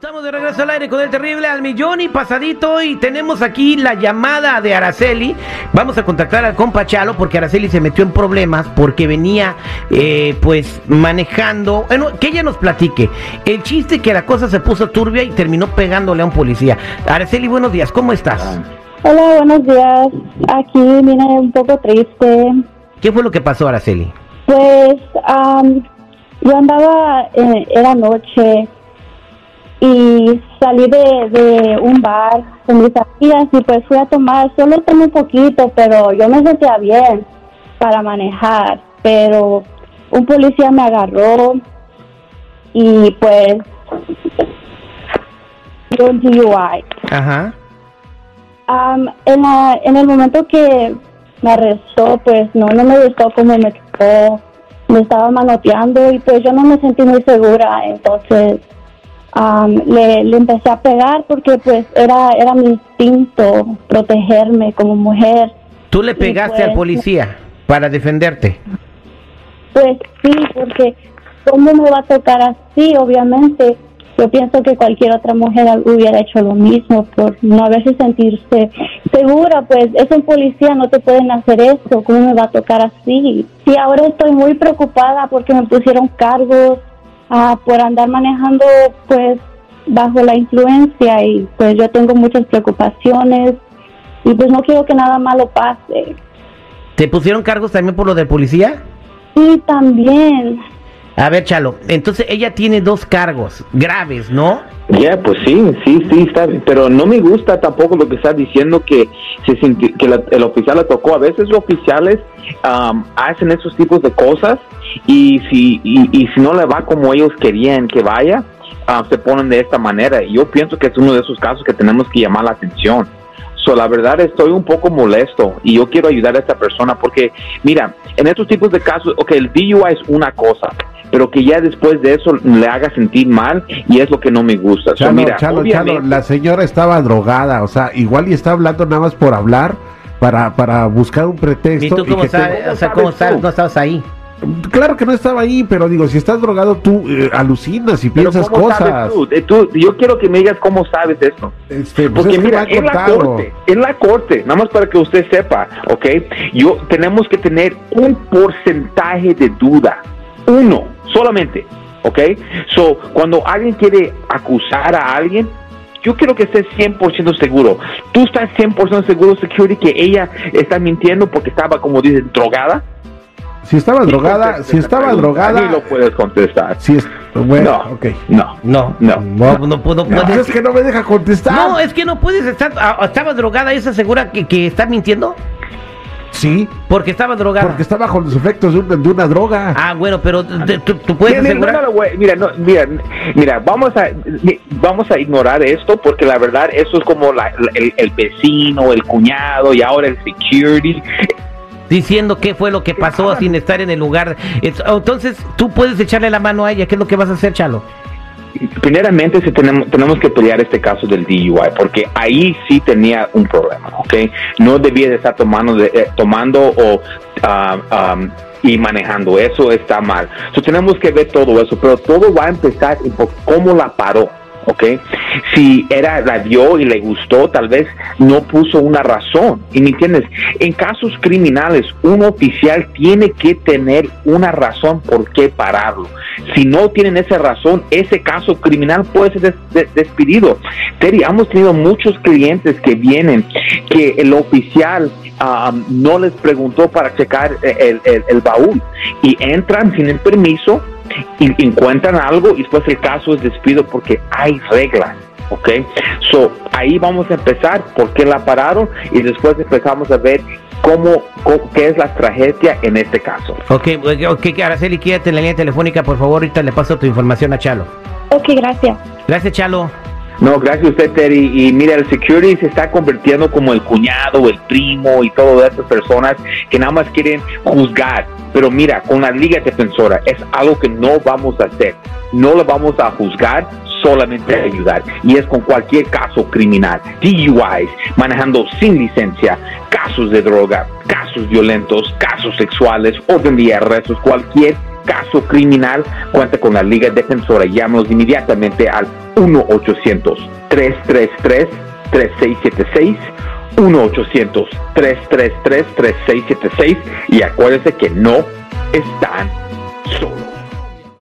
de regreso al aire con el terrible al millón y pasadito y tenemos aquí la llamada de Araceli. Vamos a contactar al compa Chalo porque Araceli se metió en problemas porque venía eh, pues manejando, bueno, que ella nos platique. El chiste que la cosa se puso turbia y terminó pegándole a un policía. Araceli, buenos días, ¿cómo estás? Hola, buenos días. Aquí vine un poco triste. ¿Qué fue lo que pasó, Araceli? Pues am, yo andaba, eh, era noche y salí de, de un bar con mis amigas y pues fui a tomar, solo tomé un poquito, pero yo me sentía bien para manejar, pero un policía me agarró y pues un DUI. Ajá. Am, en, la, en el momento que me arrestó, pues no, no me gustó cómo me tocó, me estaba manoteando y pues yo no me sentí muy segura, entonces am, le, le empecé a pegar porque pues era, era mi instinto protegerme como mujer. Tú le pegaste pues, al policía para defenderte. Pues sí, porque ¿cómo me va a tocar así? Obviamente, yo pienso que cualquier otra mujer hubiera hecho lo mismo por no a veces sentirse segura, pues es un policía, no te pueden hacer esto, ¿cómo me va a tocar así? Sí, ahora estoy muy preocupada porque me pusieron cargos ah, por andar manejando pues bajo la influencia y pues yo tengo muchas preocupaciones y pues no quiero que nada malo pase. ¿Te pusieron cargos también por lo del policía? Y también, A ver, Chalo, entonces ella tiene dos cargos graves, ¿no? Ya, pues sí, sí, sí, está. Pero no me gusta tampoco lo que está diciendo que, se sinti- que la- el oficial la tocó. A veces los oficiales am, hacen esos tipos de cosas y si, y, y si no le va como ellos querían que vaya, ah, se ponen de esta manera. Y yo pienso que es uno de esos casos que tenemos que llamar la atención. So, la verdad estoy un poco molesto y yo quiero ayudar a esta persona porque, mira, en estos tipos de casos, ok, el DUI es una cosa, pero que ya después de eso le haga sentir mal y es lo que no me gusta. Chalo, mira, Chalo, Chalo, la señora estaba drogada, o sea, igual y está hablando nada más por hablar, para, para buscar un ¿Y pretexto. tú y cómo que te- sabes? O sea, ¿cómo sabes tú? No estabas ahí. Claro que no estaba ahí, pero digo, si estás drogado tú eh, alucinas y Pero piensas ¿cómo cosas. sabes tú? Eh, tú- Yo quiero que me digas cómo sabes esto. Este, pues Porque es que mira, en la corte, en la corte, nada más para que usted sepa, ¿ok? Yo tenemos que tener un porcentaje de duda, uno solamente, ¿ok? So, cuando alguien quiere acusar a alguien, yo quiero que estés 100% seguro. ¿Tú estás 100% seguro, Security, que ella está mintiendo porque estaba, como dicen, drogada? Si estaba drogada, si estaba pregunta. Ni drogada, lo puedes contestar. si es, bueno, No, ok. no, No, no. no, no, puedo- No. Puedes. es que no me deja contestar. No, es que no puedes estar. ah, ¿Estaba drogada? ¿Es segura que, que está mintiendo? Sí, Porque estaba drogada. porque está bajo los efectos de una, de una droga. Ah, bueno, pero tú, tú puedes Mira, mira, asegurar. no, no, güey, mira, no, mira, mira, vamos a vamos a ignorar esto porque la verdad eso es como la- el, el vecino, el cuñado y ahora el security. Diciendo qué fue lo que pasó sin estar en el lugar. Es- Entonces, tú puedes echarle la mano a ella. ¿Qué es lo que vas a hacer, Chalo? Primeramente tenemos, que pelear este caso del DUI porque ahí sí tenía un problema, ¿ok? No debía de estar tomando, de- eh, tomando o ah, y manejando, eso está mal. So, tenemos que ver todo eso, pero todo va a empezar por cómo la paró. ¿Ok? Si era, la vio y le gustó, tal vez no puso una razón. ¿Y me entiendes? En casos criminales, un oficial tiene que tener una razón por qué pararlo. Si no tienen esa razón, ese caso criminal puede ser des- des- despedido. Terry, hemos tenido muchos clientes que vienen que el oficial ah, no les preguntó para checar el- el baúl y entran sin el permiso y encuentran algo y después el caso es despido porque hay reglas. ¿ok? So, ahí vamos a empezar, por qué la pararon y después empezamos a ver cómo, cómo- qué es la tragedia en este caso. Ok, ok, Araceli, quédate en la línea telefónica, por favor. Ahorita le paso tu información a Chalo. ok, gracias. Gracias, Chalo. No, gracias a usted, Terry. Y mira, el security se está convirtiendo como el cuñado, el primo y todas estas personas que nada más quieren juzgar. Pero mira, con la Liga Defensora es algo que no vamos a hacer. No lo vamos a juzgar, solamente ayudar. Y es con cualquier caso criminal, DUIs, manejando sin licencia, casos de droga, casos violentos, casos sexuales, orden de arrestos, cualquier caso criminal, cuenta con la Liga Defensora. Llámanos inmediatamente al 1-800-333-3676. 1-800-333-3676 y acuérdense que no están solos.